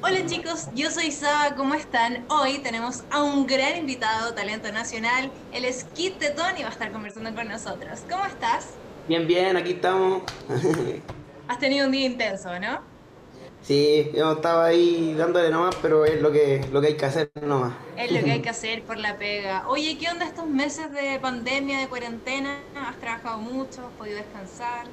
Hola chicos, yo soy Saba, ¿cómo están? Hoy tenemos a un gran invitado, talento nacional, él es Kit Tetón y va a estar conversando con nosotros. ¿Cómo estás? Bien, bien, aquí estamos. Has tenido un día intenso, ¿no? Sí, hemos estado ahí dándole nomás, pero es lo que, lo que hay que hacer nomás. Es lo que hay que hacer por la pega. Oye, ¿qué onda estos meses de pandemia, de cuarentena? ¿Has trabajado mucho? ¿Has podido descansar?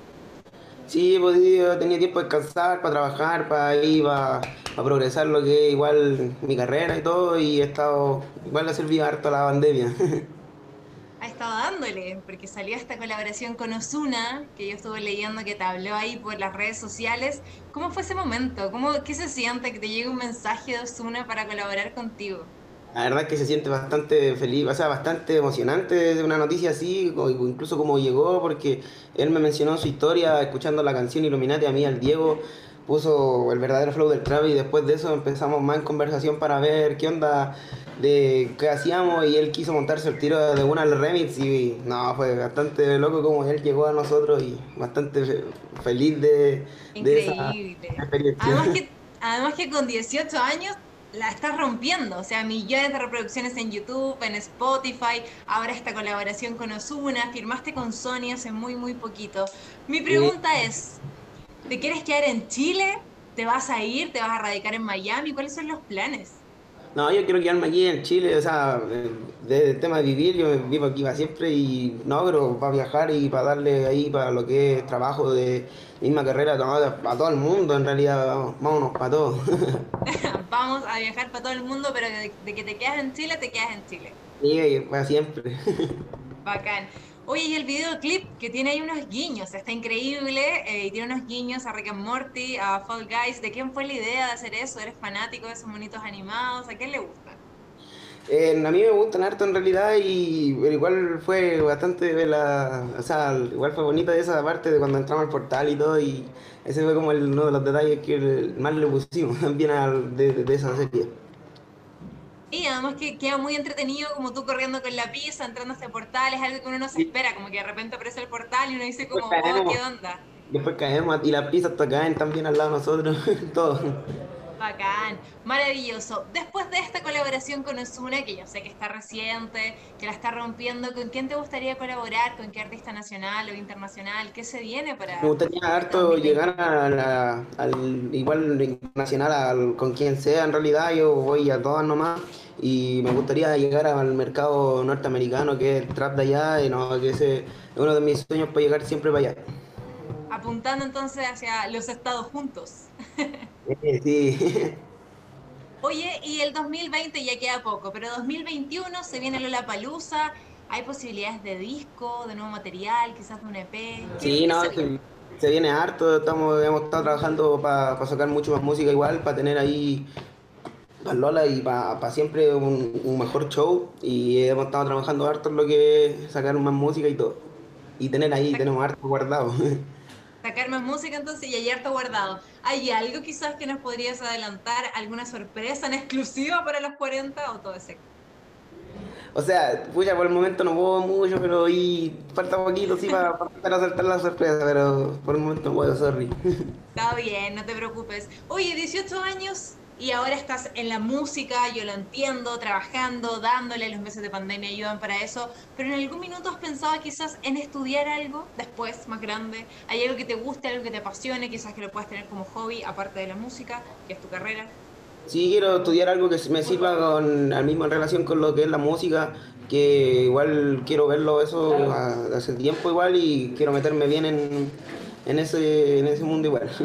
Sí, he podido, tenía tiempo de descansar, para trabajar, para ir, para, progresar lo que igual mi carrera y todo, y he estado, igual ha servido harto la pandemia. Ha estado dándole, porque salió esta colaboración con Osuna, que yo estuve leyendo que te habló ahí por las redes sociales. ¿Cómo fue ese momento? ¿Cómo, ¿Qué se siente que te llegue un mensaje de Osuna para colaborar contigo? La verdad es que se siente bastante feliz, o sea, bastante emocionante de una noticia así, incluso como llegó, porque él me mencionó su historia escuchando la canción Illuminati a mí, al Diego, puso el verdadero flow del trap y después de eso empezamos más en conversación para ver qué onda de qué hacíamos y él quiso montarse el tiro de una al remix y no, fue bastante loco como él llegó a nosotros y bastante feliz de, esa experiencia. Además que, además que con 18 años la estás rompiendo, o sea, millones de reproducciones en YouTube, en Spotify, ahora esta colaboración con Osuna, firmaste con Sony hace muy, muy poquito. Mi pregunta es, ¿te quieres quedar en Chile? ¿Te vas a ir? ¿Te vas a radicar en Miami? ¿Cuáles son los planes? No, yo quiero quedarme aquí en Chile, o sea, del tema de vivir, yo vivo aquí para siempre y no, pero para viajar y para darle ahí para lo que es trabajo de misma carrera, para todo el mundo, en realidad, vámonos para todo. Vamos a viajar para todo el mundo, pero de, de, que te quedas en Chile, te quedas en Chile. Sí, para siempre. Bacán. Oye, y el videoclip que tiene ahí unos guiños, está increíble, eh, y tiene unos guiños a Rick and Morty, a Fall Guys. ¿De quién fue la idea de hacer eso? ¿Eres fanático de esos monitos animados? ¿A quién le gusta? Eh, a mí me gustan harto en realidad y igual fue bastante la, o sea, igual fue bonita esa parte de cuando entramos al portal y todo y ese fue como el, uno de los detalles que más le pusimos también de, de esa serie. Y además que queda muy entretenido como tú corriendo con la pizza, entrando a este portal, es algo que uno no se espera, como que de repente aparece el portal y uno dice como, oh, ¿qué onda? Después caemos y las pizzas caen también al lado de nosotros, todo. Bacán, maravilloso. Después de esta colaboración con Osuna, que yo sé que está reciente, que la está rompiendo, ¿con quién te gustaría colaborar? ¿Con qué artista nacional o internacional? ¿Qué se viene para...? Me gustaría harto llegar a al igual internacional, con quien sea en realidad, yo voy a todas nomás y me gustaría llegar al mercado norteamericano que es el trap de allá y no, que ese es uno de mis sueños para llegar siempre para allá. Apuntando entonces hacia los estados juntos. sí. Oye, y el 2020 ya queda poco, pero 2021 se viene Lola Palusa. ¿Hay posibilidades de disco, de nuevo material, quizás de un EP? Sí, no, se, viene harto. Estamos, hemos estado trabajando para sacar mucho más música igual, para tener ahí para Lola y para siempre un, mejor show. Y hemos estado trabajando harto en lo que es sacar más música y todo. Y tener ahí, tenemos harto guardado. sacar más música entonces y hay harto guardado. ¿Hay algo quizás que nos podrías adelantar? ¿Alguna sorpresa en exclusiva para los 40 o todo ese? O sea, puya, por el momento no puedo mucho, pero y falta poquito, sí, para, para acertar la sorpresa, pero por el momento no puedo, sorry. Está bien, no te preocupes. Oye, 18 años, y ahora estás en la música, yo lo entiendo, trabajando, dándole, los meses de pandemia ayudan para eso, pero en algún minuto has pensado quizás en estudiar algo después, más grande, hay algo que te guste, algo que te apasione, quizás que lo puedas tener como hobby, aparte de la música, que es tu carrera. Sí, quiero estudiar algo que me sirva con, al mismo en relación con lo que es la música, que igual quiero verlo eso hace tiempo igual y quiero meterme bien en, en, ese, en ese mundo igual.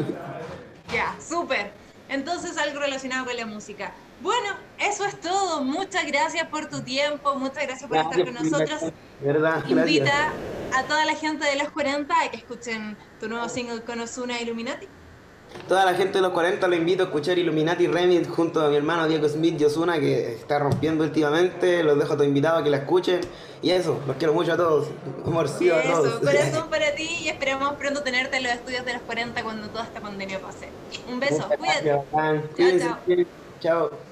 Ya, súper. Entonces algo relacionado con la música. Bueno, eso es todo. Muchas gracias por tu tiempo, muchas gracias por estar con nosotros. Verdad, Invita a toda la gente de los 40 a que escuchen tu nuevo single con Osuna Illuminati. Toda la gente de los 40 lo invito a escuchar Illuminati Remix junto a mi hermano Diego Smith y Osuna que está rompiendo últimamente. Los dejo a todos invitados a que la escuchen. Y eso, los quiero mucho a todos. Amor, sí, a todos. Eso, corazón para ti y esperamos pronto tenerte en los estudios de los 40 cuando toda esta pandemia pase. Un beso, cuídate. Chao, chao. chao.